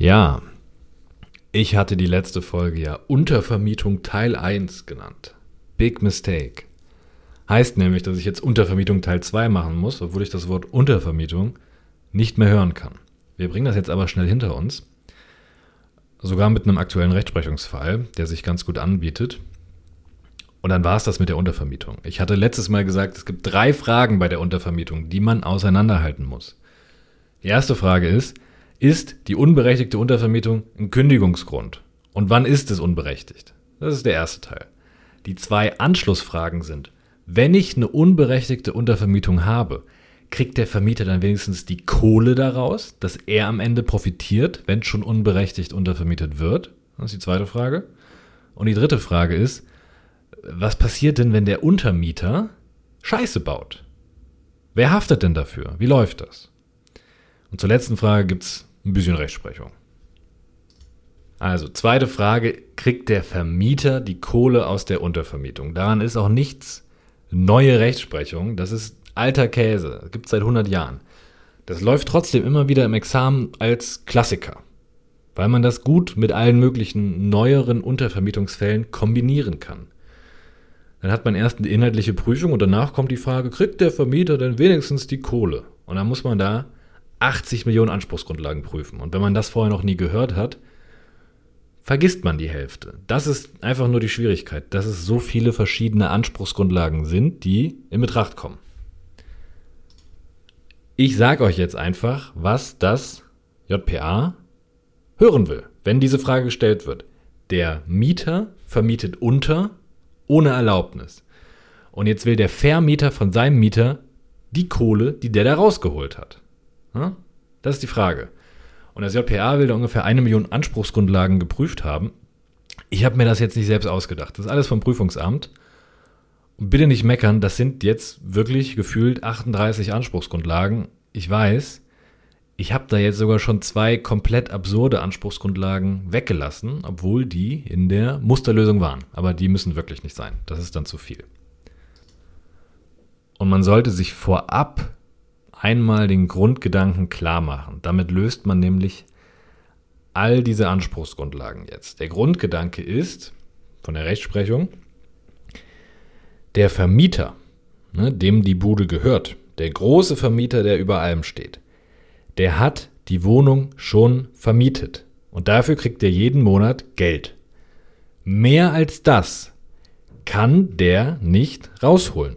Ja, ich hatte die letzte Folge ja Untervermietung Teil 1 genannt. Big Mistake. Heißt nämlich, dass ich jetzt Untervermietung Teil 2 machen muss, obwohl ich das Wort Untervermietung nicht mehr hören kann. Wir bringen das jetzt aber schnell hinter uns. Sogar mit einem aktuellen Rechtsprechungsfall, der sich ganz gut anbietet. Und dann war es das mit der Untervermietung. Ich hatte letztes Mal gesagt, es gibt drei Fragen bei der Untervermietung, die man auseinanderhalten muss. Die erste Frage ist, ist die unberechtigte Untervermietung ein Kündigungsgrund? Und wann ist es unberechtigt? Das ist der erste Teil. Die zwei Anschlussfragen sind, wenn ich eine unberechtigte Untervermietung habe, kriegt der Vermieter dann wenigstens die Kohle daraus, dass er am Ende profitiert, wenn schon unberechtigt untervermietet wird? Das ist die zweite Frage. Und die dritte Frage ist, was passiert denn, wenn der Untermieter Scheiße baut? Wer haftet denn dafür? Wie läuft das? Und zur letzten Frage gibt es ein bisschen Rechtsprechung. Also, zweite Frage, kriegt der Vermieter die Kohle aus der Untervermietung? Daran ist auch nichts neue Rechtsprechung. Das ist alter Käse. Gibt es seit 100 Jahren. Das läuft trotzdem immer wieder im Examen als Klassiker, weil man das gut mit allen möglichen neueren Untervermietungsfällen kombinieren kann. Dann hat man erst eine inhaltliche Prüfung und danach kommt die Frage, kriegt der Vermieter denn wenigstens die Kohle? Und dann muss man da 80 Millionen Anspruchsgrundlagen prüfen. Und wenn man das vorher noch nie gehört hat, vergisst man die Hälfte. Das ist einfach nur die Schwierigkeit, dass es so viele verschiedene Anspruchsgrundlagen sind, die in Betracht kommen. Ich sage euch jetzt einfach, was das JPA hören will, wenn diese Frage gestellt wird. Der Mieter vermietet unter ohne Erlaubnis. Und jetzt will der Vermieter von seinem Mieter die Kohle, die der da rausgeholt hat. Das ist die Frage. Und das JPA will da ungefähr eine Million Anspruchsgrundlagen geprüft haben. Ich habe mir das jetzt nicht selbst ausgedacht. Das ist alles vom Prüfungsamt. Und bitte nicht meckern, das sind jetzt wirklich gefühlt 38 Anspruchsgrundlagen. Ich weiß, ich habe da jetzt sogar schon zwei komplett absurde Anspruchsgrundlagen weggelassen, obwohl die in der Musterlösung waren. Aber die müssen wirklich nicht sein. Das ist dann zu viel. Und man sollte sich vorab einmal den Grundgedanken klar machen. Damit löst man nämlich all diese Anspruchsgrundlagen jetzt. Der Grundgedanke ist, von der Rechtsprechung, der Vermieter, ne, dem die Bude gehört, der große Vermieter, der über allem steht, der hat die Wohnung schon vermietet und dafür kriegt er jeden Monat Geld. Mehr als das kann der nicht rausholen.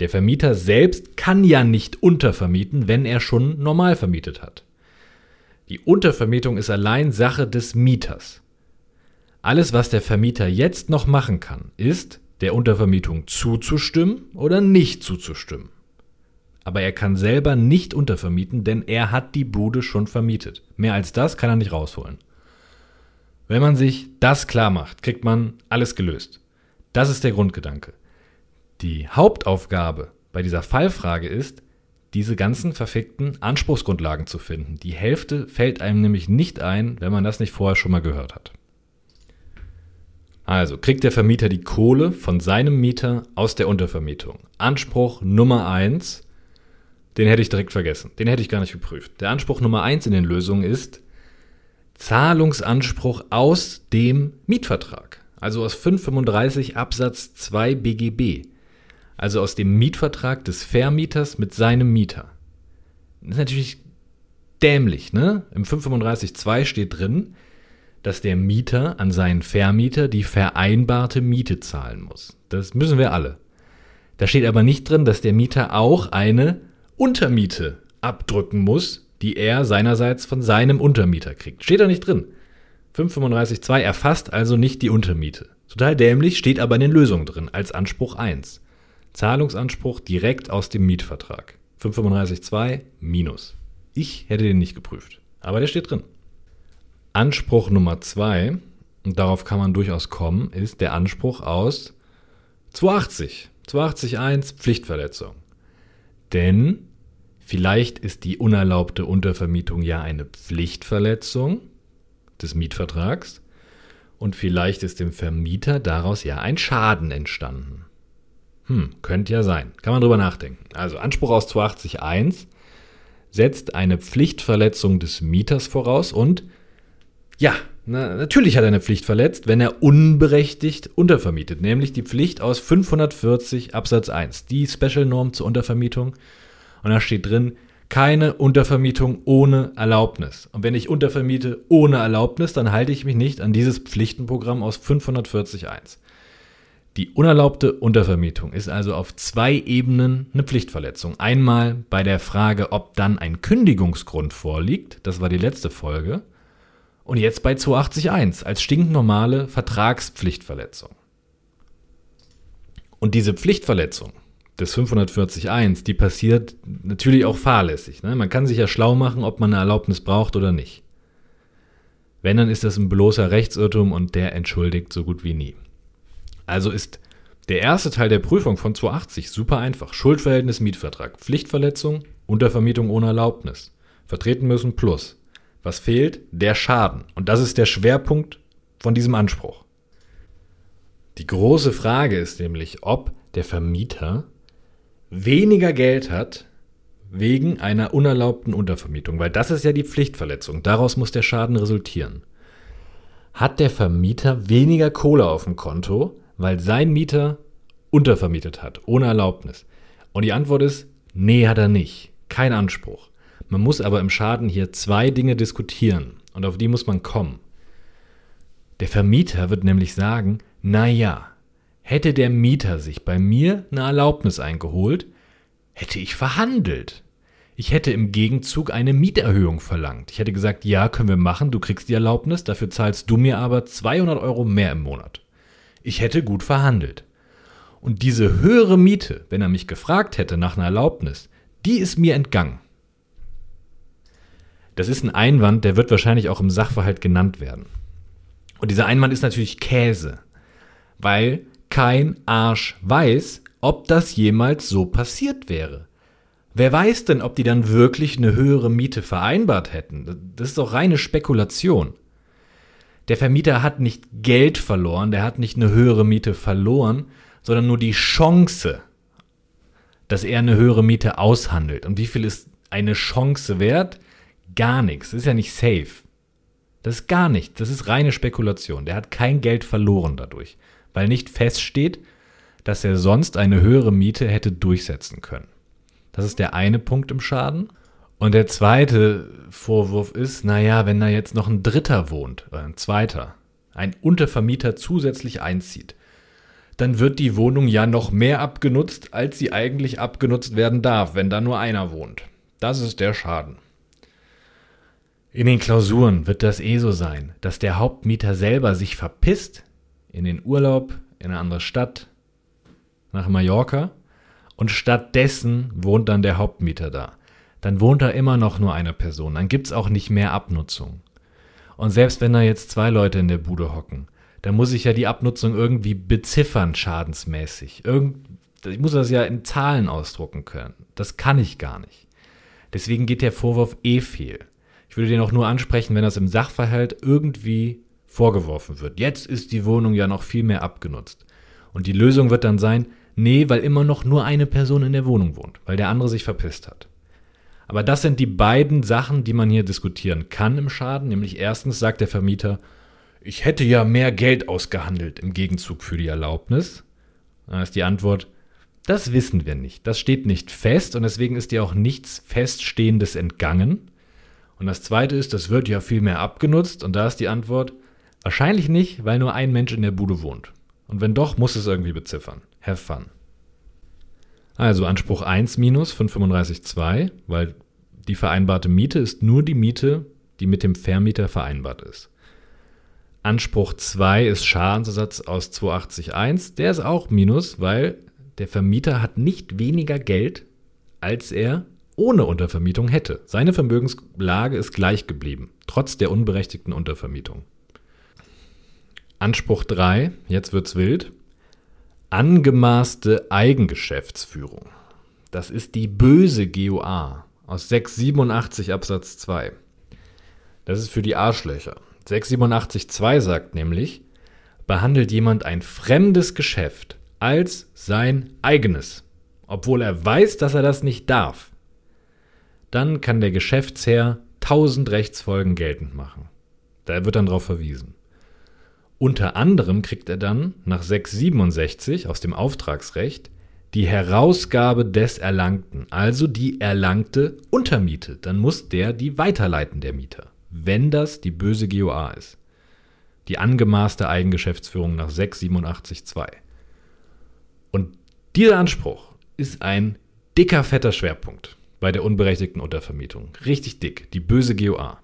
Der Vermieter selbst kann ja nicht untervermieten, wenn er schon normal vermietet hat. Die Untervermietung ist allein Sache des Mieters. Alles, was der Vermieter jetzt noch machen kann, ist, der Untervermietung zuzustimmen oder nicht zuzustimmen. Aber er kann selber nicht untervermieten, denn er hat die Bude schon vermietet. Mehr als das kann er nicht rausholen. Wenn man sich das klar macht, kriegt man alles gelöst. Das ist der Grundgedanke. Die Hauptaufgabe bei dieser Fallfrage ist, diese ganzen verfickten Anspruchsgrundlagen zu finden. Die Hälfte fällt einem nämlich nicht ein, wenn man das nicht vorher schon mal gehört hat. Also kriegt der Vermieter die Kohle von seinem Mieter aus der Untervermietung. Anspruch Nummer eins, den hätte ich direkt vergessen. Den hätte ich gar nicht geprüft. Der Anspruch Nummer eins in den Lösungen ist Zahlungsanspruch aus dem Mietvertrag. Also aus 535 Absatz 2 BGB. Also aus dem Mietvertrag des Vermieters mit seinem Mieter. Das ist natürlich dämlich, ne? Im 535.2 steht drin, dass der Mieter an seinen Vermieter die vereinbarte Miete zahlen muss. Das müssen wir alle. Da steht aber nicht drin, dass der Mieter auch eine Untermiete abdrücken muss, die er seinerseits von seinem Untermieter kriegt. Steht da nicht drin. 535.2 erfasst also nicht die Untermiete. Total dämlich, steht aber in den Lösungen drin, als Anspruch 1. Zahlungsanspruch direkt aus dem Mietvertrag. 535.2 minus. Ich hätte den nicht geprüft, aber der steht drin. Anspruch Nummer zwei, und darauf kann man durchaus kommen, ist der Anspruch aus 280. 280.1 Pflichtverletzung. Denn vielleicht ist die unerlaubte Untervermietung ja eine Pflichtverletzung des Mietvertrags und vielleicht ist dem Vermieter daraus ja ein Schaden entstanden. Hm, könnte ja sein. Kann man drüber nachdenken. Also Anspruch aus 280.1 setzt eine Pflichtverletzung des Mieters voraus und Ja, na, natürlich hat er eine Pflicht verletzt, wenn er unberechtigt untervermietet, nämlich die Pflicht aus 540 Absatz 1, die Special Norm zur Untervermietung. Und da steht drin, keine Untervermietung ohne Erlaubnis. Und wenn ich untervermiete ohne Erlaubnis, dann halte ich mich nicht an dieses Pflichtenprogramm aus 540.1. Die unerlaubte Untervermietung ist also auf zwei Ebenen eine Pflichtverletzung. Einmal bei der Frage, ob dann ein Kündigungsgrund vorliegt, das war die letzte Folge, und jetzt bei 281 als stinknormale Vertragspflichtverletzung. Und diese Pflichtverletzung des 540.1, die passiert natürlich auch fahrlässig. Ne? Man kann sich ja schlau machen, ob man eine Erlaubnis braucht oder nicht. Wenn, dann ist das ein bloßer Rechtsirrtum und der entschuldigt so gut wie nie. Also ist der erste Teil der Prüfung von 280 super einfach. Schuldverhältnis, Mietvertrag, Pflichtverletzung, Untervermietung ohne Erlaubnis. Vertreten müssen plus. Was fehlt? Der Schaden. Und das ist der Schwerpunkt von diesem Anspruch. Die große Frage ist nämlich, ob der Vermieter weniger Geld hat wegen einer unerlaubten Untervermietung, weil das ist ja die Pflichtverletzung. Daraus muss der Schaden resultieren. Hat der Vermieter weniger Kohle auf dem Konto, weil sein Mieter untervermietet hat, ohne Erlaubnis? Und die Antwort ist, nee, hat er nicht. Kein Anspruch. Man muss aber im Schaden hier zwei Dinge diskutieren und auf die muss man kommen. Der Vermieter wird nämlich sagen, na ja, Hätte der Mieter sich bei mir eine Erlaubnis eingeholt, hätte ich verhandelt. Ich hätte im Gegenzug eine Mieterhöhung verlangt. Ich hätte gesagt, ja, können wir machen, du kriegst die Erlaubnis, dafür zahlst du mir aber 200 Euro mehr im Monat. Ich hätte gut verhandelt. Und diese höhere Miete, wenn er mich gefragt hätte nach einer Erlaubnis, die ist mir entgangen. Das ist ein Einwand, der wird wahrscheinlich auch im Sachverhalt genannt werden. Und dieser Einwand ist natürlich Käse, weil kein Arsch weiß, ob das jemals so passiert wäre. Wer weiß denn, ob die dann wirklich eine höhere Miete vereinbart hätten? Das ist doch reine Spekulation. Der Vermieter hat nicht Geld verloren, der hat nicht eine höhere Miete verloren, sondern nur die Chance, dass er eine höhere Miete aushandelt. Und wie viel ist eine Chance wert? Gar nichts. Das ist ja nicht safe. Das ist gar nichts. Das ist reine Spekulation. Der hat kein Geld verloren dadurch weil nicht feststeht, dass er sonst eine höhere Miete hätte durchsetzen können. Das ist der eine Punkt im Schaden. Und der zweite Vorwurf ist, naja, wenn da jetzt noch ein Dritter wohnt, oder ein Zweiter, ein Untervermieter zusätzlich einzieht, dann wird die Wohnung ja noch mehr abgenutzt, als sie eigentlich abgenutzt werden darf, wenn da nur einer wohnt. Das ist der Schaden. In den Klausuren wird das eh so sein, dass der Hauptmieter selber sich verpisst, in den Urlaub in eine andere Stadt, nach Mallorca, und stattdessen wohnt dann der Hauptmieter da. Dann wohnt da immer noch nur eine Person, dann gibt es auch nicht mehr Abnutzung. Und selbst wenn da jetzt zwei Leute in der Bude hocken, dann muss ich ja die Abnutzung irgendwie beziffern, schadensmäßig. Irgend, ich muss das ja in Zahlen ausdrucken können. Das kann ich gar nicht. Deswegen geht der Vorwurf eh fehl. Ich würde den auch nur ansprechen, wenn das im Sachverhalt irgendwie vorgeworfen wird. Jetzt ist die Wohnung ja noch viel mehr abgenutzt. Und die Lösung wird dann sein, nee, weil immer noch nur eine Person in der Wohnung wohnt, weil der andere sich verpisst hat. Aber das sind die beiden Sachen, die man hier diskutieren kann im Schaden. Nämlich erstens sagt der Vermieter, ich hätte ja mehr Geld ausgehandelt im Gegenzug für die Erlaubnis. Dann ist die Antwort, das wissen wir nicht. Das steht nicht fest und deswegen ist dir auch nichts Feststehendes entgangen. Und das zweite ist, das wird ja viel mehr abgenutzt und da ist die Antwort, Wahrscheinlich nicht, weil nur ein Mensch in der Bude wohnt. Und wenn doch, muss es irgendwie beziffern. Have fun. Also Anspruch 1 minus 535,2, weil die vereinbarte Miete ist nur die Miete, die mit dem Vermieter vereinbart ist. Anspruch 2 ist Schadensersatz aus 280.1. Der ist auch minus, weil der Vermieter hat nicht weniger Geld, als er ohne Untervermietung hätte. Seine Vermögenslage ist gleich geblieben, trotz der unberechtigten Untervermietung. Anspruch 3, jetzt wird's wild. Angemaßte Eigengeschäftsführung. Das ist die böse GOA aus 687 Absatz 2. Das ist für die Arschlöcher. 687.2 sagt nämlich, behandelt jemand ein fremdes Geschäft als sein eigenes, obwohl er weiß, dass er das nicht darf, dann kann der Geschäftsherr tausend Rechtsfolgen geltend machen. Da wird dann darauf verwiesen. Unter anderem kriegt er dann nach 667 aus dem Auftragsrecht die Herausgabe des Erlangten, also die erlangte Untermiete. Dann muss der die weiterleiten, der Mieter, wenn das die böse GOA ist. Die angemaßte Eigengeschäftsführung nach 687.2. Und dieser Anspruch ist ein dicker, fetter Schwerpunkt bei der unberechtigten Untervermietung. Richtig dick, die böse GOA.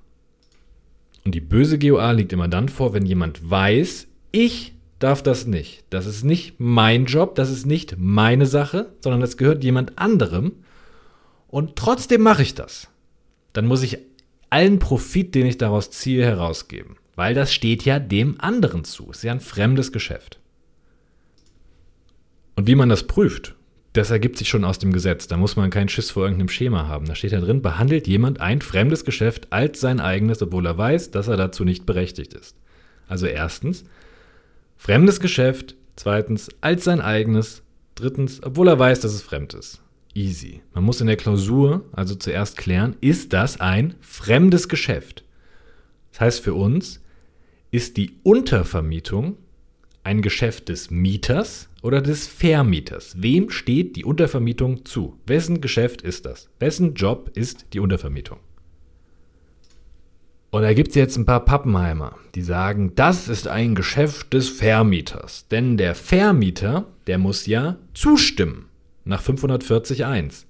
Und die böse GOA liegt immer dann vor, wenn jemand weiß, ich darf das nicht. Das ist nicht mein Job, das ist nicht meine Sache, sondern das gehört jemand anderem. Und trotzdem mache ich das. Dann muss ich allen Profit, den ich daraus ziehe, herausgeben. Weil das steht ja dem anderen zu. Ist ja ein fremdes Geschäft. Und wie man das prüft, das ergibt sich schon aus dem Gesetz. Da muss man keinen Schiss vor irgendeinem Schema haben. Da steht da drin, behandelt jemand ein fremdes Geschäft als sein eigenes, obwohl er weiß, dass er dazu nicht berechtigt ist. Also erstens, fremdes Geschäft. Zweitens, als sein eigenes. Drittens, obwohl er weiß, dass es fremd ist. Easy. Man muss in der Klausur also zuerst klären, ist das ein fremdes Geschäft? Das heißt für uns, ist die Untervermietung ein Geschäft des Mieters oder des Vermieters? Wem steht die Untervermietung zu? Wessen Geschäft ist das? Wessen Job ist die Untervermietung? Und da gibt es jetzt ein paar Pappenheimer, die sagen, das ist ein Geschäft des Vermieters. Denn der Vermieter, der muss ja zustimmen nach 540.1.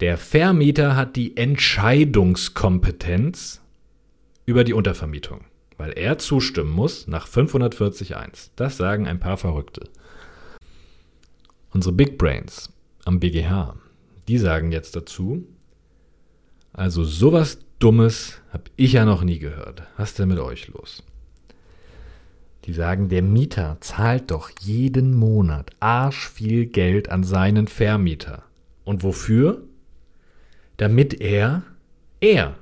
Der Vermieter hat die Entscheidungskompetenz über die Untervermietung weil er zustimmen muss nach 540.1. Das sagen ein paar Verrückte. Unsere Big Brains am BGH, die sagen jetzt dazu, also sowas Dummes habe ich ja noch nie gehört. Was ist denn mit euch los? Die sagen, der Mieter zahlt doch jeden Monat arsch viel Geld an seinen Vermieter. Und wofür? Damit er, er,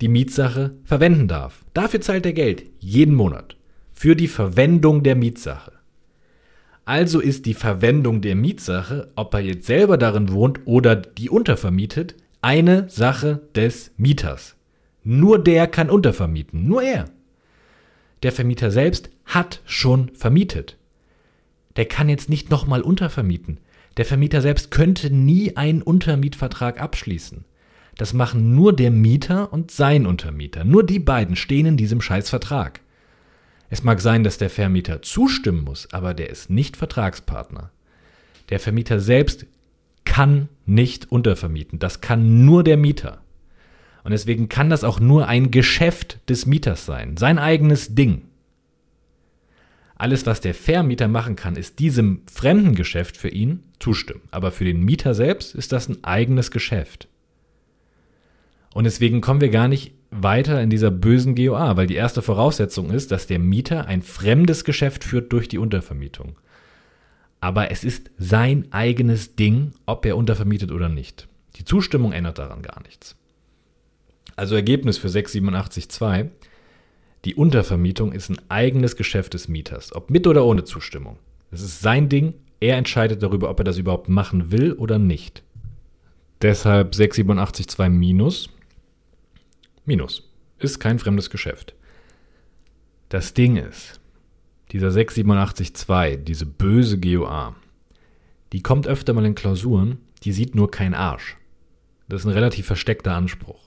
die Mietsache verwenden darf. Dafür zahlt er Geld, jeden Monat, für die Verwendung der Mietsache. Also ist die Verwendung der Mietsache, ob er jetzt selber darin wohnt oder die untervermietet, eine Sache des Mieters. Nur der kann untervermieten, nur er. Der Vermieter selbst hat schon vermietet. Der kann jetzt nicht nochmal untervermieten. Der Vermieter selbst könnte nie einen Untermietvertrag abschließen. Das machen nur der Mieter und sein Untermieter. Nur die beiden stehen in diesem Scheißvertrag. Es mag sein, dass der Vermieter zustimmen muss, aber der ist nicht Vertragspartner. Der Vermieter selbst kann nicht untervermieten. Das kann nur der Mieter. Und deswegen kann das auch nur ein Geschäft des Mieters sein, sein eigenes Ding. Alles, was der Vermieter machen kann, ist diesem fremden Geschäft für ihn zustimmen. Aber für den Mieter selbst ist das ein eigenes Geschäft. Und deswegen kommen wir gar nicht weiter in dieser bösen GOA, weil die erste Voraussetzung ist, dass der Mieter ein fremdes Geschäft führt durch die Untervermietung. Aber es ist sein eigenes Ding, ob er untervermietet oder nicht. Die Zustimmung ändert daran gar nichts. Also Ergebnis für 687.2. Die Untervermietung ist ein eigenes Geschäft des Mieters, ob mit oder ohne Zustimmung. Es ist sein Ding, er entscheidet darüber, ob er das überhaupt machen will oder nicht. Deshalb 687.2 minus Minus. Ist kein fremdes Geschäft. Das Ding ist, dieser 687.2, diese böse GOA, die kommt öfter mal in Klausuren, die sieht nur kein Arsch. Das ist ein relativ versteckter Anspruch.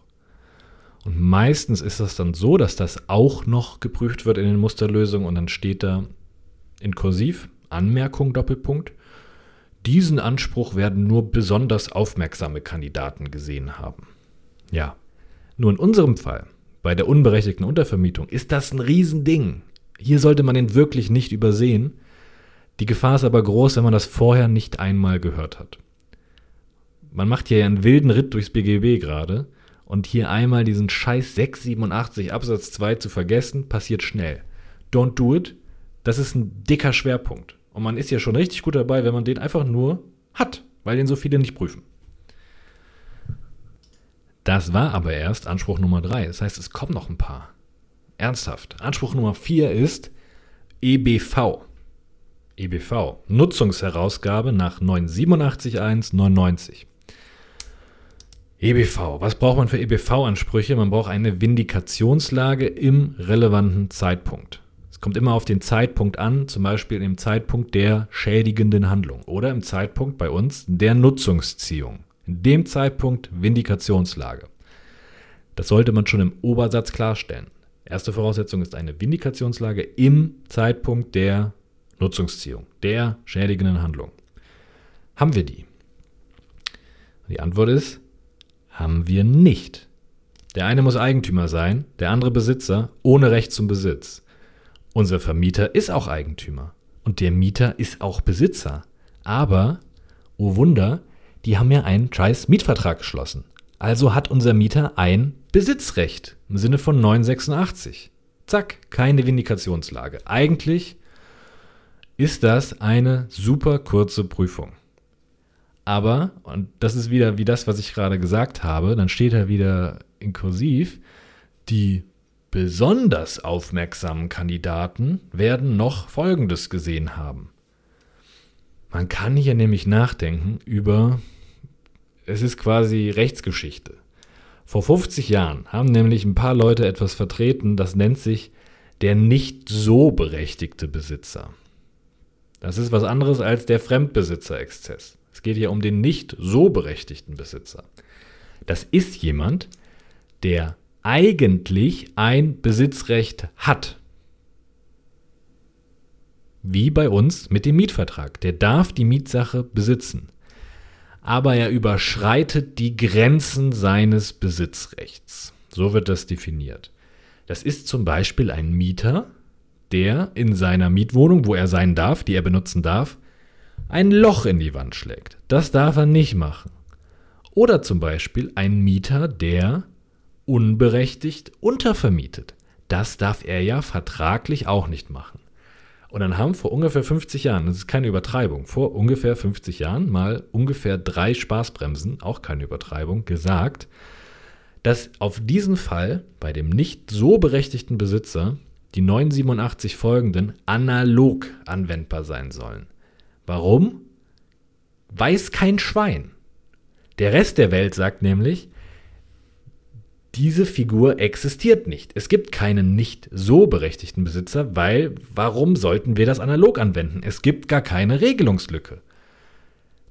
Und meistens ist das dann so, dass das auch noch geprüft wird in den Musterlösungen und dann steht da in Kursiv Anmerkung Doppelpunkt. Diesen Anspruch werden nur besonders aufmerksame Kandidaten gesehen haben. Ja, nur in unserem Fall, bei der unberechtigten Untervermietung, ist das ein Riesending. Hier sollte man ihn wirklich nicht übersehen. Die Gefahr ist aber groß, wenn man das vorher nicht einmal gehört hat. Man macht hier einen wilden Ritt durchs BGB gerade und hier einmal diesen Scheiß 687 Absatz 2 zu vergessen, passiert schnell. Don't do it. Das ist ein dicker Schwerpunkt. Und man ist ja schon richtig gut dabei, wenn man den einfach nur hat, weil den so viele nicht prüfen. Das war aber erst Anspruch Nummer 3. Das heißt, es kommen noch ein paar. Ernsthaft. Anspruch Nummer 4 ist EBV. EBV. Nutzungsherausgabe nach 987.1.99. EBV. Was braucht man für EBV-Ansprüche? Man braucht eine Vindikationslage im relevanten Zeitpunkt. Es kommt immer auf den Zeitpunkt an, zum Beispiel im Zeitpunkt der schädigenden Handlung oder im Zeitpunkt bei uns der Nutzungsziehung. Dem Zeitpunkt Vindikationslage. Das sollte man schon im Obersatz klarstellen. Erste Voraussetzung ist eine Vindikationslage im Zeitpunkt der Nutzungsziehung, der schädigenden Handlung. Haben wir die? Die Antwort ist, haben wir nicht. Der eine muss Eigentümer sein, der andere Besitzer ohne Recht zum Besitz. Unser Vermieter ist auch Eigentümer und der Mieter ist auch Besitzer. Aber, oh Wunder, die haben ja einen scheiß Mietvertrag geschlossen. Also hat unser Mieter ein Besitzrecht im Sinne von 986. Zack, keine Vindikationslage. Eigentlich ist das eine super kurze Prüfung. Aber, und das ist wieder wie das, was ich gerade gesagt habe, dann steht da wieder in Kursiv, die besonders aufmerksamen Kandidaten werden noch Folgendes gesehen haben. Man kann hier nämlich nachdenken über, es ist quasi Rechtsgeschichte. Vor 50 Jahren haben nämlich ein paar Leute etwas vertreten, das nennt sich der nicht so berechtigte Besitzer. Das ist was anderes als der Fremdbesitzerexzess. Es geht hier um den nicht so berechtigten Besitzer. Das ist jemand, der eigentlich ein Besitzrecht hat. Wie bei uns mit dem Mietvertrag. Der darf die Mietsache besitzen. Aber er überschreitet die Grenzen seines Besitzrechts. So wird das definiert. Das ist zum Beispiel ein Mieter, der in seiner Mietwohnung, wo er sein darf, die er benutzen darf, ein Loch in die Wand schlägt. Das darf er nicht machen. Oder zum Beispiel ein Mieter, der unberechtigt untervermietet. Das darf er ja vertraglich auch nicht machen. Und dann haben vor ungefähr 50 Jahren, das ist keine Übertreibung, vor ungefähr 50 Jahren mal ungefähr drei Spaßbremsen, auch keine Übertreibung, gesagt, dass auf diesen Fall bei dem nicht so berechtigten Besitzer die 987 folgenden analog anwendbar sein sollen. Warum? Weiß kein Schwein. Der Rest der Welt sagt nämlich, diese Figur existiert nicht. Es gibt keinen nicht so berechtigten Besitzer, weil warum sollten wir das analog anwenden? Es gibt gar keine Regelungslücke.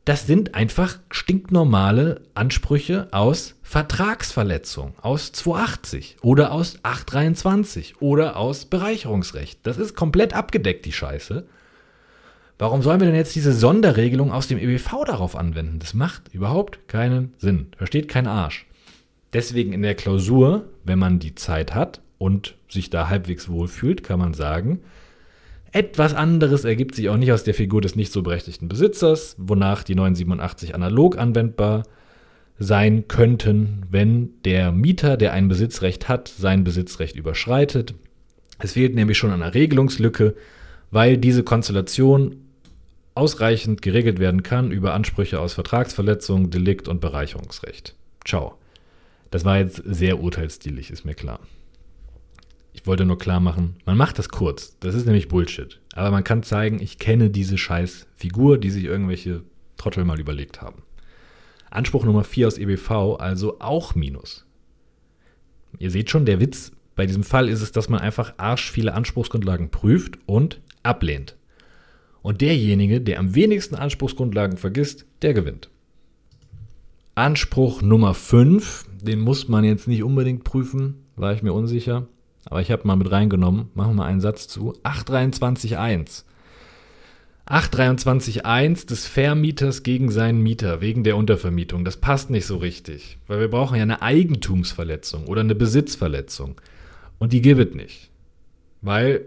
Das sind einfach stinknormale Ansprüche aus Vertragsverletzung, aus 280 oder aus 823 oder aus Bereicherungsrecht. Das ist komplett abgedeckt, die Scheiße. Warum sollen wir denn jetzt diese Sonderregelung aus dem EBV darauf anwenden? Das macht überhaupt keinen Sinn. Versteht kein Arsch. Deswegen in der Klausur, wenn man die Zeit hat und sich da halbwegs wohlfühlt, kann man sagen, etwas anderes ergibt sich auch nicht aus der Figur des nicht so berechtigten Besitzers, wonach die 987 analog anwendbar sein könnten, wenn der Mieter, der ein Besitzrecht hat, sein Besitzrecht überschreitet. Es fehlt nämlich schon an einer Regelungslücke, weil diese Konstellation ausreichend geregelt werden kann über Ansprüche aus Vertragsverletzung, Delikt und Bereicherungsrecht. Ciao. Das war jetzt sehr urteilsstilig, ist mir klar. Ich wollte nur klar machen, man macht das kurz. Das ist nämlich Bullshit. Aber man kann zeigen, ich kenne diese scheiß Figur, die sich irgendwelche Trottel mal überlegt haben. Anspruch Nummer 4 aus EBV, also auch Minus. Ihr seht schon, der Witz bei diesem Fall ist es, dass man einfach arsch viele Anspruchsgrundlagen prüft und ablehnt. Und derjenige, der am wenigsten Anspruchsgrundlagen vergisst, der gewinnt. Anspruch Nummer 5, den muss man jetzt nicht unbedingt prüfen, war ich mir unsicher. Aber ich habe mal mit reingenommen. Machen wir mal einen Satz zu. 823.1. 823.1 des Vermieters gegen seinen Mieter wegen der Untervermietung. Das passt nicht so richtig, weil wir brauchen ja eine Eigentumsverletzung oder eine Besitzverletzung. Und die gibt es nicht. Weil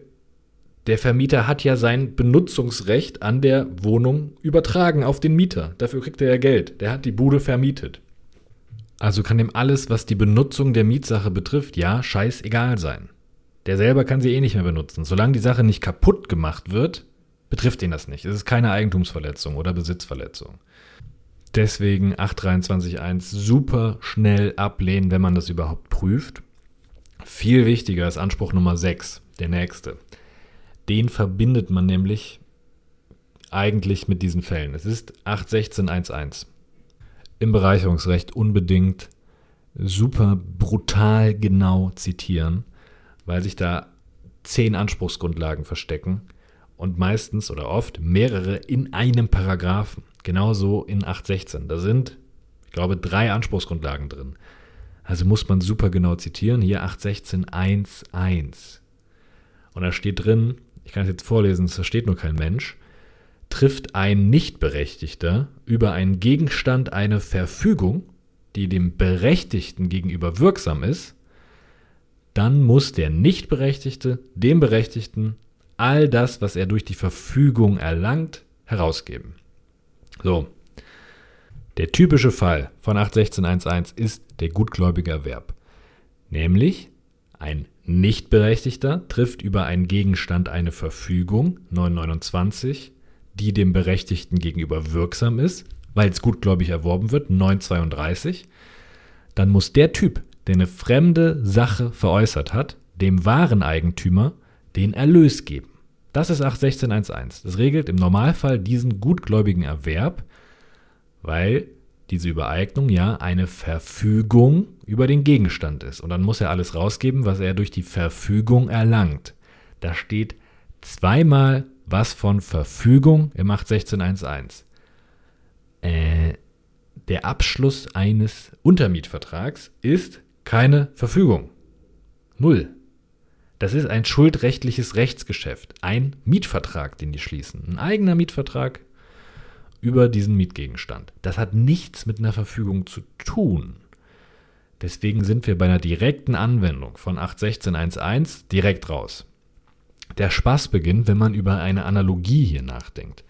der Vermieter hat ja sein Benutzungsrecht an der Wohnung übertragen auf den Mieter. Dafür kriegt er ja Geld. Der hat die Bude vermietet. Also kann dem alles, was die Benutzung der Mietsache betrifft, ja, scheißegal sein. Der selber kann sie eh nicht mehr benutzen. Solange die Sache nicht kaputt gemacht wird, betrifft ihn das nicht. Es ist keine Eigentumsverletzung oder Besitzverletzung. Deswegen 823.1 super schnell ablehnen, wenn man das überhaupt prüft. Viel wichtiger ist Anspruch Nummer 6, der nächste den verbindet man nämlich eigentlich mit diesen Fällen. Es ist 81611. im Bereicherungsrecht unbedingt super brutal genau zitieren, weil sich da zehn Anspruchsgrundlagen verstecken und meistens oder oft mehrere in einem Paragraphen. Genauso in 816. Da sind, ich glaube, drei Anspruchsgrundlagen drin. Also muss man super genau zitieren. Hier 816.1.1. Und da steht drin, ich kann es jetzt vorlesen, es versteht nur kein Mensch, trifft ein Nichtberechtigter über einen Gegenstand eine Verfügung, die dem Berechtigten gegenüber wirksam ist, dann muss der Nichtberechtigte dem Berechtigten all das, was er durch die Verfügung erlangt, herausgeben. So. Der typische Fall von 816.1.1 ist der gutgläubige Erwerb. Nämlich ein Nichtberechtigter trifft über einen Gegenstand eine Verfügung 929, die dem Berechtigten gegenüber wirksam ist, weil es gutgläubig erworben wird 932. Dann muss der Typ, der eine fremde Sache veräußert hat, dem wahren Eigentümer den Erlös geben. Das ist 816.1.1. Das regelt im Normalfall diesen gutgläubigen Erwerb, weil diese Übereignung ja eine Verfügung über den Gegenstand ist. Und dann muss er alles rausgeben, was er durch die Verfügung erlangt. Da steht zweimal was von Verfügung im 816.1.1. Äh, der Abschluss eines Untermietvertrags ist keine Verfügung. Null. Das ist ein schuldrechtliches Rechtsgeschäft, ein Mietvertrag, den die schließen. Ein eigener Mietvertrag über diesen Mietgegenstand. Das hat nichts mit einer Verfügung zu tun. Deswegen sind wir bei einer direkten Anwendung von 816.1.1 direkt raus. Der Spaß beginnt, wenn man über eine Analogie hier nachdenkt.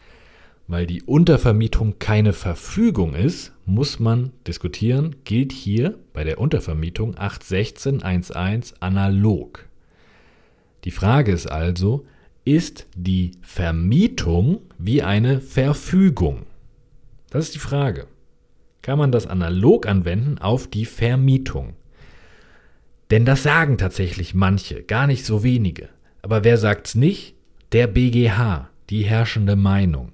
Weil die Untervermietung keine Verfügung ist, muss man diskutieren, gilt hier bei der Untervermietung 816.1.1 analog. Die Frage ist also, ist die Vermietung wie eine Verfügung? Das ist die Frage. Kann man das analog anwenden auf die Vermietung? Denn das sagen tatsächlich manche, gar nicht so wenige. Aber wer sagt's nicht? Der BGH, die herrschende Meinung.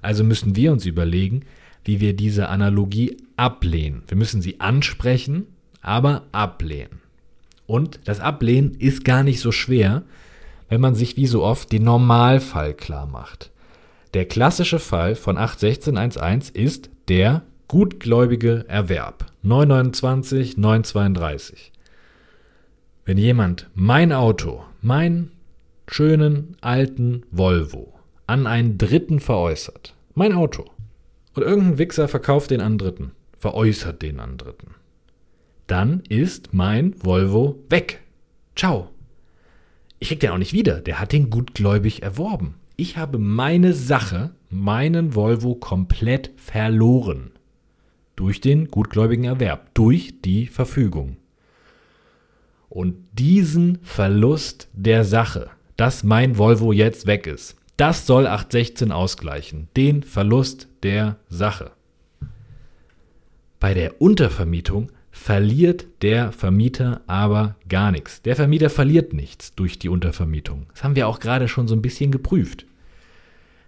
Also müssen wir uns überlegen, wie wir diese Analogie ablehnen. Wir müssen sie ansprechen, aber ablehnen. Und das Ablehnen ist gar nicht so schwer, wenn man sich wie so oft den Normalfall klar macht. Der klassische Fall von 816.1.1 ist der gutgläubige Erwerb. 929, 932. Wenn jemand mein Auto, meinen schönen alten Volvo an einen Dritten veräußert, mein Auto, und irgendein Wichser verkauft den an Dritten, veräußert den an Dritten, dann ist mein Volvo weg. Ciao ich krieg den auch nicht wieder. Der hat den gutgläubig erworben. Ich habe meine Sache, meinen Volvo komplett verloren. Durch den gutgläubigen Erwerb, durch die Verfügung. Und diesen Verlust der Sache, dass mein Volvo jetzt weg ist, das soll 816 ausgleichen. Den Verlust der Sache. Bei der Untervermietung verliert der Vermieter aber gar nichts. Der Vermieter verliert nichts durch die Untervermietung. Das haben wir auch gerade schon so ein bisschen geprüft.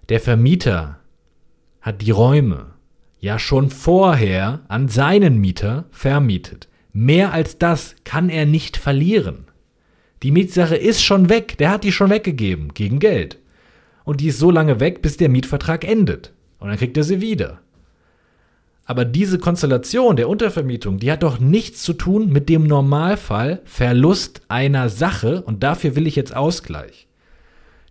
Der Vermieter hat die Räume ja schon vorher an seinen Mieter vermietet. Mehr als das kann er nicht verlieren. Die Mietsache ist schon weg, der hat die schon weggegeben, gegen Geld. Und die ist so lange weg, bis der Mietvertrag endet. Und dann kriegt er sie wieder. Aber diese Konstellation der Untervermietung, die hat doch nichts zu tun mit dem Normalfall Verlust einer Sache und dafür will ich jetzt Ausgleich.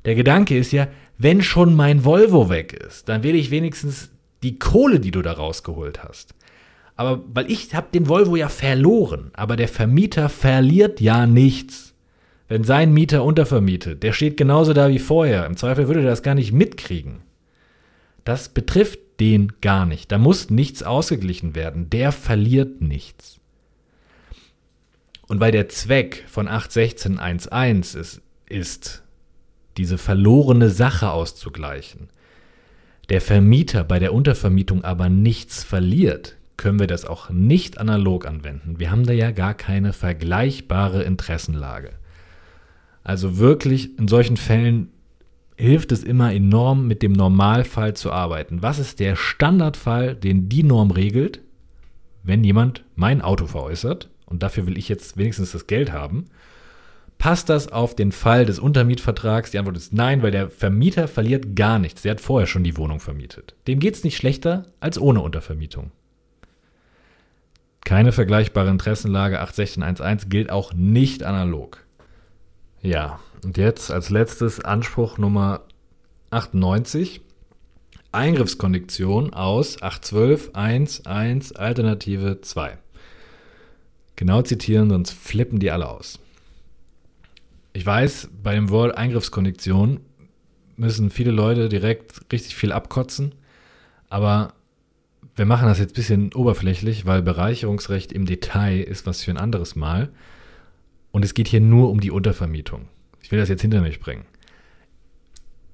Der Gedanke ist ja, wenn schon mein Volvo weg ist, dann will ich wenigstens die Kohle, die du da rausgeholt hast. Aber weil ich habe den Volvo ja verloren, aber der Vermieter verliert ja nichts. Wenn sein Mieter untervermietet, der steht genauso da wie vorher. Im Zweifel würde er das gar nicht mitkriegen. Das betrifft den gar nicht. Da muss nichts ausgeglichen werden. Der verliert nichts. Und weil der Zweck von 816.1.1 ist, ist, diese verlorene Sache auszugleichen, der Vermieter bei der Untervermietung aber nichts verliert, können wir das auch nicht analog anwenden. Wir haben da ja gar keine vergleichbare Interessenlage. Also wirklich in solchen Fällen hilft es immer enorm, mit dem Normalfall zu arbeiten. Was ist der Standardfall, den die Norm regelt? wenn jemand mein Auto veräußert und dafür will ich jetzt wenigstens das Geld haben, passt das auf den Fall des Untermietvertrags? Die Antwort ist nein, weil der Vermieter verliert gar nichts. Der hat vorher schon die Wohnung vermietet. Dem geht es nicht schlechter als ohne Untervermietung. Keine vergleichbare Interessenlage 81611 gilt auch nicht analog. Ja, und jetzt als letztes Anspruch Nummer 98. Eingriffskondition aus 812.1.1 Alternative 2. Genau zitieren, sonst flippen die alle aus. Ich weiß, bei dem Wort Eingriffskondition müssen viele Leute direkt richtig viel abkotzen, aber wir machen das jetzt ein bisschen oberflächlich, weil Bereicherungsrecht im Detail ist was für ein anderes Mal. Und es geht hier nur um die Untervermietung. Ich will das jetzt hinter mich bringen.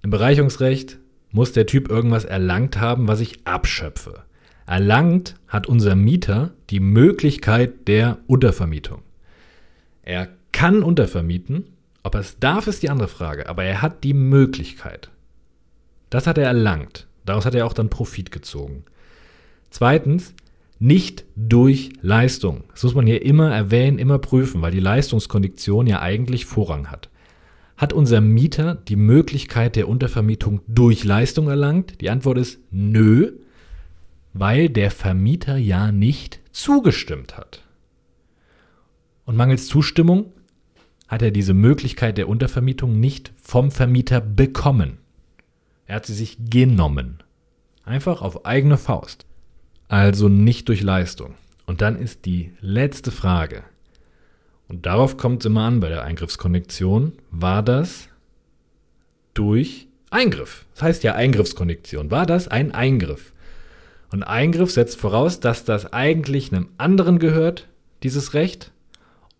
Im Bereicherungsrecht muss der Typ irgendwas erlangt haben, was ich abschöpfe. Erlangt hat unser Mieter die Möglichkeit der Untervermietung. Er kann untervermieten, ob er es darf, ist die andere Frage, aber er hat die Möglichkeit. Das hat er erlangt. Daraus hat er auch dann Profit gezogen. Zweitens, nicht durch Leistung. Das muss man hier immer erwähnen, immer prüfen, weil die Leistungskondition ja eigentlich Vorrang hat. Hat unser Mieter die Möglichkeit der Untervermietung durch Leistung erlangt? Die Antwort ist nö, weil der Vermieter ja nicht zugestimmt hat. Und mangels Zustimmung hat er diese Möglichkeit der Untervermietung nicht vom Vermieter bekommen. Er hat sie sich genommen. Einfach auf eigene Faust also nicht durch Leistung. Und dann ist die letzte Frage, und darauf kommt es immer an bei der Eingriffskonnektion, war das durch Eingriff? Das heißt ja Eingriffskonnektion. War das ein Eingriff? Und Eingriff setzt voraus, dass das eigentlich einem anderen gehört, dieses Recht,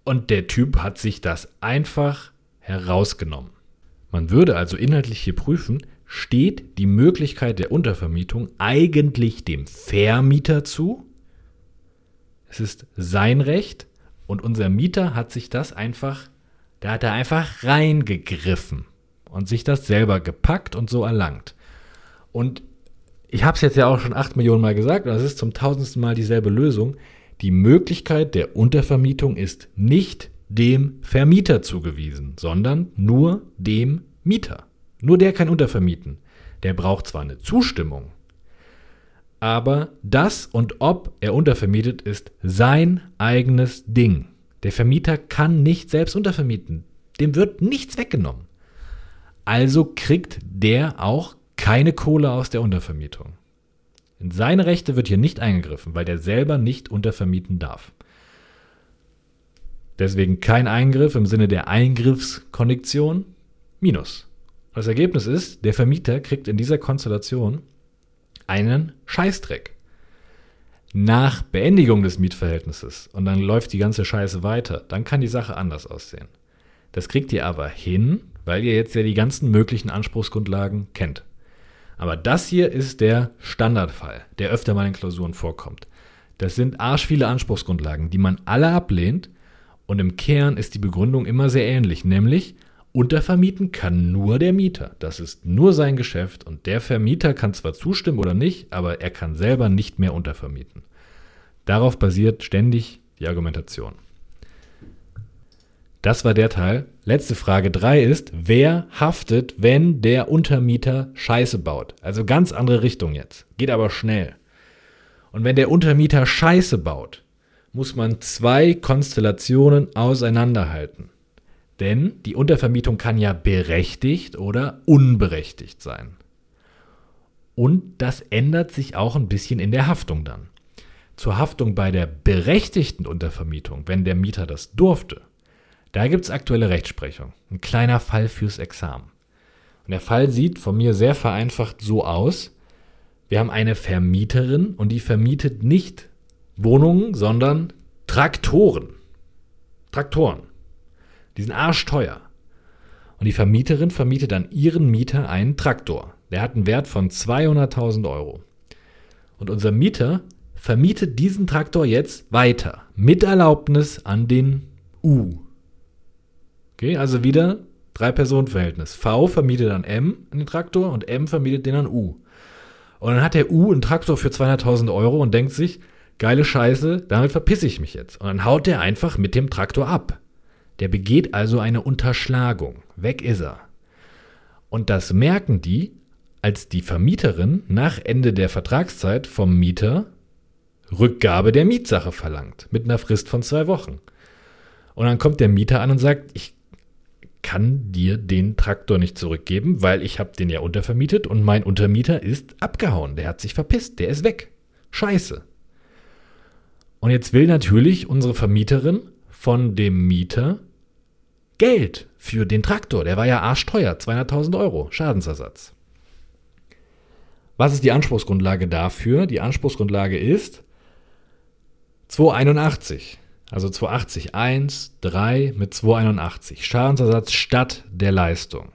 und der Typ hat sich das einfach herausgenommen. Man würde also inhaltlich hier prüfen, steht die Möglichkeit der Untervermietung eigentlich dem Vermieter zu. Es ist sein Recht und unser Mieter hat sich das einfach, da hat er einfach reingegriffen und sich das selber gepackt und so erlangt. Und ich habe es jetzt ja auch schon acht Millionen Mal gesagt, das ist zum tausendsten Mal dieselbe Lösung. Die Möglichkeit der Untervermietung ist nicht dem Vermieter zugewiesen, sondern nur dem Mieter. Nur der kann untervermieten. Der braucht zwar eine Zustimmung, aber das und ob er untervermietet ist sein eigenes Ding. Der Vermieter kann nicht selbst untervermieten. Dem wird nichts weggenommen. Also kriegt der auch keine Kohle aus der Untervermietung. In seine Rechte wird hier nicht eingegriffen, weil der selber nicht untervermieten darf. Deswegen kein Eingriff im Sinne der Eingriffskondition. Minus. Das Ergebnis ist, der Vermieter kriegt in dieser Konstellation einen Scheißdreck. Nach Beendigung des Mietverhältnisses und dann läuft die ganze Scheiße weiter, dann kann die Sache anders aussehen. Das kriegt ihr aber hin, weil ihr jetzt ja die ganzen möglichen Anspruchsgrundlagen kennt. Aber das hier ist der Standardfall, der öfter mal in Klausuren vorkommt. Das sind arsch viele Anspruchsgrundlagen, die man alle ablehnt und im Kern ist die Begründung immer sehr ähnlich, nämlich Untervermieten kann nur der Mieter. Das ist nur sein Geschäft und der Vermieter kann zwar zustimmen oder nicht, aber er kann selber nicht mehr untervermieten. Darauf basiert ständig die Argumentation. Das war der Teil. Letzte Frage 3 ist, wer haftet, wenn der Untermieter Scheiße baut? Also ganz andere Richtung jetzt. Geht aber schnell. Und wenn der Untermieter Scheiße baut, muss man zwei Konstellationen auseinanderhalten. Denn die Untervermietung kann ja berechtigt oder unberechtigt sein. Und das ändert sich auch ein bisschen in der Haftung dann. Zur Haftung bei der berechtigten Untervermietung, wenn der Mieter das durfte, da gibt es aktuelle Rechtsprechung. Ein kleiner Fall fürs Examen. Und der Fall sieht von mir sehr vereinfacht so aus. Wir haben eine Vermieterin und die vermietet nicht Wohnungen, sondern Traktoren. Traktoren. Die sind arschteuer. Und die Vermieterin vermietet an ihren Mieter einen Traktor. Der hat einen Wert von 200.000 Euro. Und unser Mieter vermietet diesen Traktor jetzt weiter mit Erlaubnis an den U. Okay, also wieder Drei-Personen-Verhältnis. V vermietet an M den Traktor und M vermietet den an U. Und dann hat der U einen Traktor für 200.000 Euro und denkt sich, geile Scheiße, damit verpisse ich mich jetzt. Und dann haut der einfach mit dem Traktor ab. Der begeht also eine Unterschlagung. Weg ist er. Und das merken die, als die Vermieterin nach Ende der Vertragszeit vom Mieter Rückgabe der Mietsache verlangt, mit einer Frist von zwei Wochen. Und dann kommt der Mieter an und sagt, ich kann dir den Traktor nicht zurückgeben, weil ich habe den ja untervermietet und mein Untermieter ist abgehauen, der hat sich verpisst, der ist weg. Scheiße. Und jetzt will natürlich unsere Vermieterin von dem Mieter Geld für den Traktor. Der war ja arschteuer, 200.000 Euro Schadensersatz. Was ist die Anspruchsgrundlage dafür? Die Anspruchsgrundlage ist 281. Also 280, 1, 3 mit 281. Schadensersatz statt der Leistung.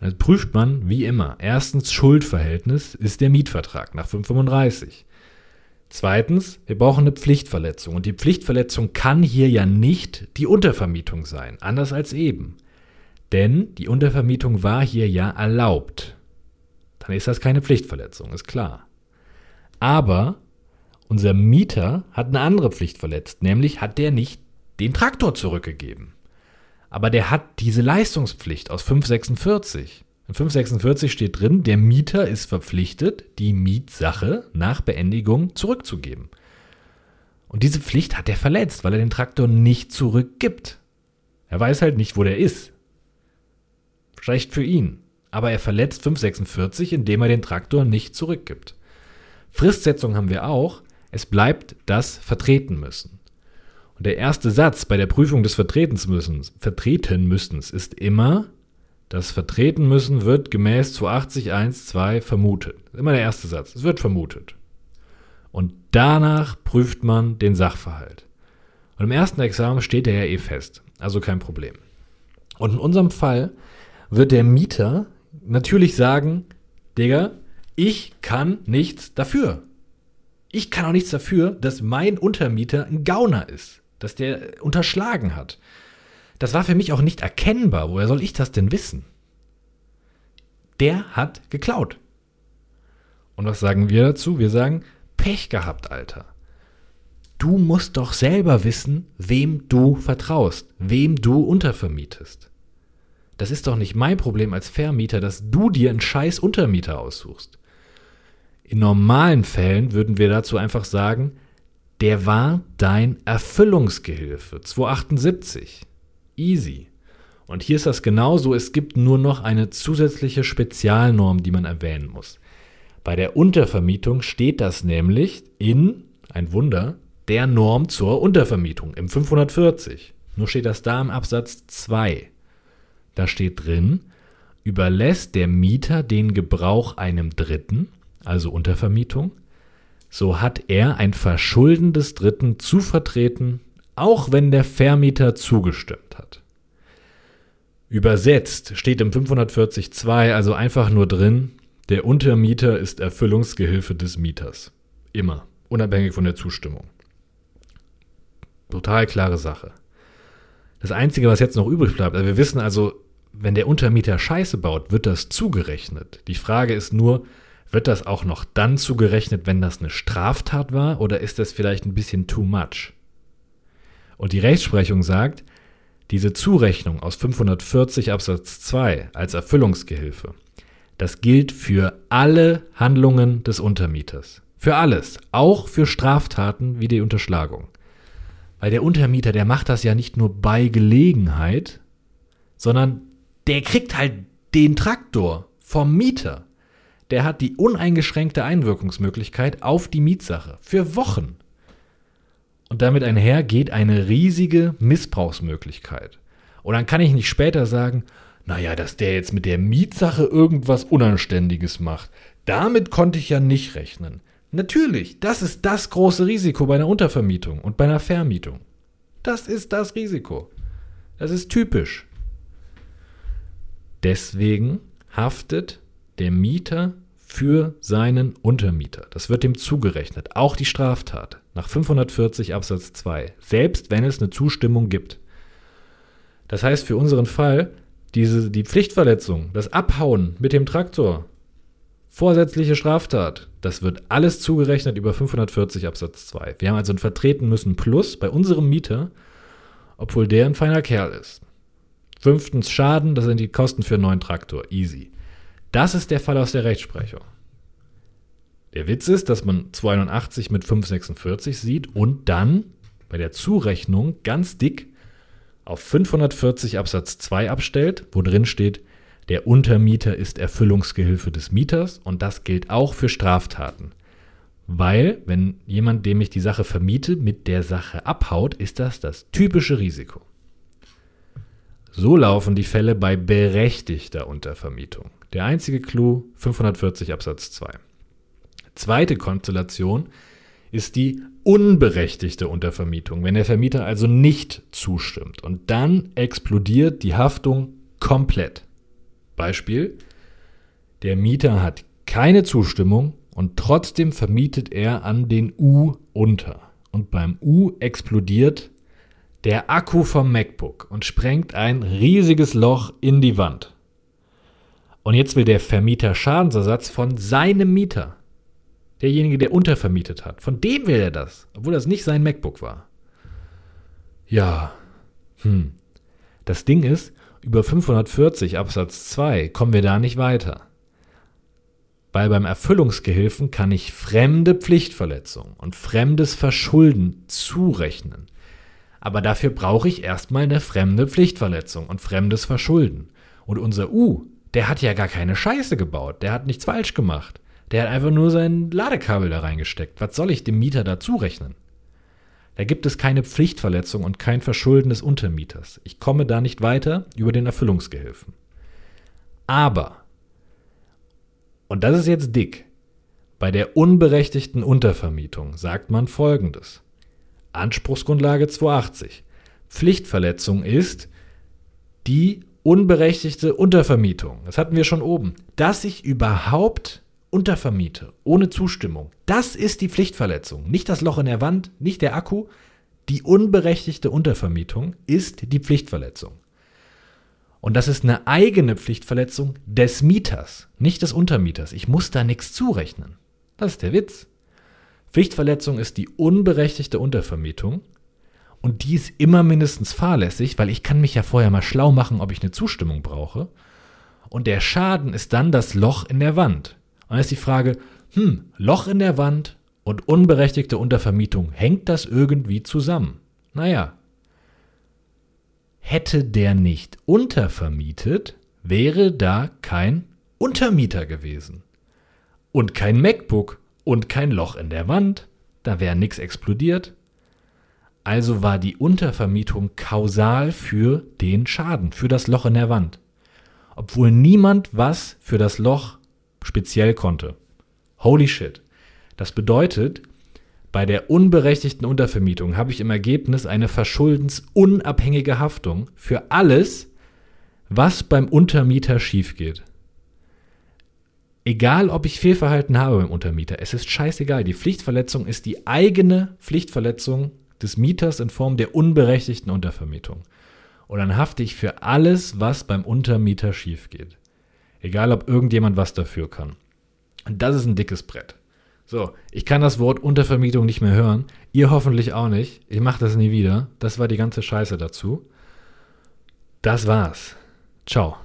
Und jetzt prüft man, wie immer, erstens Schuldverhältnis ist der Mietvertrag nach 535. Zweitens, wir brauchen eine Pflichtverletzung. Und die Pflichtverletzung kann hier ja nicht die Untervermietung sein, anders als eben. Denn die Untervermietung war hier ja erlaubt. Dann ist das keine Pflichtverletzung, ist klar. Aber unser Mieter hat eine andere Pflicht verletzt, nämlich hat der nicht den Traktor zurückgegeben. Aber der hat diese Leistungspflicht aus 546. In 546 steht drin, der Mieter ist verpflichtet, die Mietsache nach Beendigung zurückzugeben. Und diese Pflicht hat er verletzt, weil er den Traktor nicht zurückgibt. Er weiß halt nicht, wo der ist. Schlecht für ihn. Aber er verletzt 546, indem er den Traktor nicht zurückgibt. Fristsetzung haben wir auch. Es bleibt das Vertreten müssen. Und der erste Satz bei der Prüfung des Vertretens müssen, vertreten müssens ist immer, das Vertreten müssen wird gemäß 280.1.2 vermutet. Immer der erste Satz. Es wird vermutet. Und danach prüft man den Sachverhalt. Und im ersten Examen steht er ja eh fest. Also kein Problem. Und in unserem Fall wird der Mieter natürlich sagen, Digga, ich kann nichts dafür. Ich kann auch nichts dafür, dass mein Untermieter ein Gauner ist, dass der unterschlagen hat. Das war für mich auch nicht erkennbar. Woher soll ich das denn wissen? Der hat geklaut. Und was sagen wir dazu? Wir sagen, Pech gehabt, Alter. Du musst doch selber wissen, wem du vertraust, wem du untervermietest. Das ist doch nicht mein Problem als Vermieter, dass du dir einen scheiß Untermieter aussuchst. In normalen Fällen würden wir dazu einfach sagen, der war dein Erfüllungsgehilfe. 278. Easy. Und hier ist das genauso, es gibt nur noch eine zusätzliche Spezialnorm, die man erwähnen muss. Bei der Untervermietung steht das nämlich in, ein Wunder, der Norm zur Untervermietung im 540. Nur steht das da im Absatz 2. Da steht drin, überlässt der Mieter den Gebrauch einem Dritten also Untervermietung, so hat er ein Verschulden des Dritten zu vertreten, auch wenn der Vermieter zugestimmt hat. Übersetzt steht im 540.2 also einfach nur drin, der Untermieter ist Erfüllungsgehilfe des Mieters. Immer, unabhängig von der Zustimmung. Total klare Sache. Das Einzige, was jetzt noch übrig bleibt, also wir wissen also, wenn der Untermieter Scheiße baut, wird das zugerechnet. Die Frage ist nur, wird das auch noch dann zugerechnet, wenn das eine Straftat war, oder ist das vielleicht ein bisschen too much? Und die Rechtsprechung sagt, diese Zurechnung aus 540 Absatz 2 als Erfüllungsgehilfe, das gilt für alle Handlungen des Untermieters. Für alles, auch für Straftaten wie die Unterschlagung. Weil der Untermieter, der macht das ja nicht nur bei Gelegenheit, sondern der kriegt halt den Traktor vom Mieter der hat die uneingeschränkte Einwirkungsmöglichkeit auf die Mietsache für Wochen. Und damit einher geht eine riesige Missbrauchsmöglichkeit. Und dann kann ich nicht später sagen, naja, dass der jetzt mit der Mietsache irgendwas Unanständiges macht. Damit konnte ich ja nicht rechnen. Natürlich, das ist das große Risiko bei einer Untervermietung und bei einer Vermietung. Das ist das Risiko. Das ist typisch. Deswegen haftet der Mieter für seinen Untermieter. Das wird dem zugerechnet. Auch die Straftat nach 540 Absatz 2, selbst wenn es eine Zustimmung gibt. Das heißt für unseren Fall, diese, die Pflichtverletzung, das Abhauen mit dem Traktor Vorsätzliche Straftat. Das wird alles zugerechnet über 540 Absatz 2. Wir haben also ein Vertreten müssen Plus bei unserem Mieter, obwohl der ein feiner Kerl ist. Fünftens Schaden, das sind die Kosten für einen neuen Traktor. Easy. Das ist der Fall aus der Rechtsprechung. Der Witz ist, dass man 281 mit 546 sieht und dann bei der Zurechnung ganz dick auf 540 Absatz 2 abstellt, wo drin steht, der Untermieter ist Erfüllungsgehilfe des Mieters und das gilt auch für Straftaten. Weil, wenn jemand, dem ich die Sache vermiete, mit der Sache abhaut, ist das das typische Risiko. So laufen die Fälle bei berechtigter Untervermietung. Der einzige Clou 540 Absatz 2. Zweite Konstellation ist die unberechtigte Untervermietung, wenn der Vermieter also nicht zustimmt. Und dann explodiert die Haftung komplett. Beispiel, der Mieter hat keine Zustimmung und trotzdem vermietet er an den U unter. Und beim U explodiert der Akku vom MacBook und sprengt ein riesiges Loch in die Wand. Und jetzt will der Vermieter Schadensersatz von seinem Mieter. Derjenige, der untervermietet hat. Von dem will er das, obwohl das nicht sein MacBook war. Ja. Hm. Das Ding ist, über 540 Absatz 2 kommen wir da nicht weiter. Weil beim Erfüllungsgehilfen kann ich fremde Pflichtverletzung und fremdes Verschulden zurechnen. Aber dafür brauche ich erstmal eine fremde Pflichtverletzung und fremdes Verschulden. Und unser U, der hat ja gar keine Scheiße gebaut, der hat nichts falsch gemacht. Der hat einfach nur sein Ladekabel da reingesteckt. Was soll ich dem Mieter da zurechnen? Da gibt es keine Pflichtverletzung und kein Verschulden des Untermieters. Ich komme da nicht weiter über den Erfüllungsgehilfen. Aber, und das ist jetzt dick, bei der unberechtigten Untervermietung sagt man Folgendes. Anspruchsgrundlage 280. Pflichtverletzung ist die unberechtigte Untervermietung. Das hatten wir schon oben. Dass ich überhaupt untervermiete, ohne Zustimmung, das ist die Pflichtverletzung. Nicht das Loch in der Wand, nicht der Akku. Die unberechtigte Untervermietung ist die Pflichtverletzung. Und das ist eine eigene Pflichtverletzung des Mieters, nicht des Untermieters. Ich muss da nichts zurechnen. Das ist der Witz. Pflichtverletzung ist die unberechtigte Untervermietung und die ist immer mindestens fahrlässig, weil ich kann mich ja vorher mal schlau machen, ob ich eine Zustimmung brauche. Und der Schaden ist dann das Loch in der Wand. Und dann ist die Frage, hm, Loch in der Wand und unberechtigte Untervermietung, hängt das irgendwie zusammen? Naja. Hätte der nicht untervermietet, wäre da kein Untermieter gewesen. Und kein MacBook und kein Loch in der Wand, da wäre nichts explodiert. Also war die Untervermietung kausal für den Schaden, für das Loch in der Wand. Obwohl niemand was für das Loch speziell konnte. Holy shit. Das bedeutet, bei der unberechtigten Untervermietung habe ich im Ergebnis eine verschuldensunabhängige Haftung für alles, was beim Untermieter schief geht. Egal, ob ich Fehlverhalten habe beim Untermieter, es ist scheißegal. Die Pflichtverletzung ist die eigene Pflichtverletzung des Mieters in Form der unberechtigten Untervermietung. Und dann hafte ich für alles, was beim Untermieter schief geht. Egal, ob irgendjemand was dafür kann. Und das ist ein dickes Brett. So, ich kann das Wort Untervermietung nicht mehr hören. Ihr hoffentlich auch nicht. Ich mache das nie wieder. Das war die ganze Scheiße dazu. Das war's. Ciao.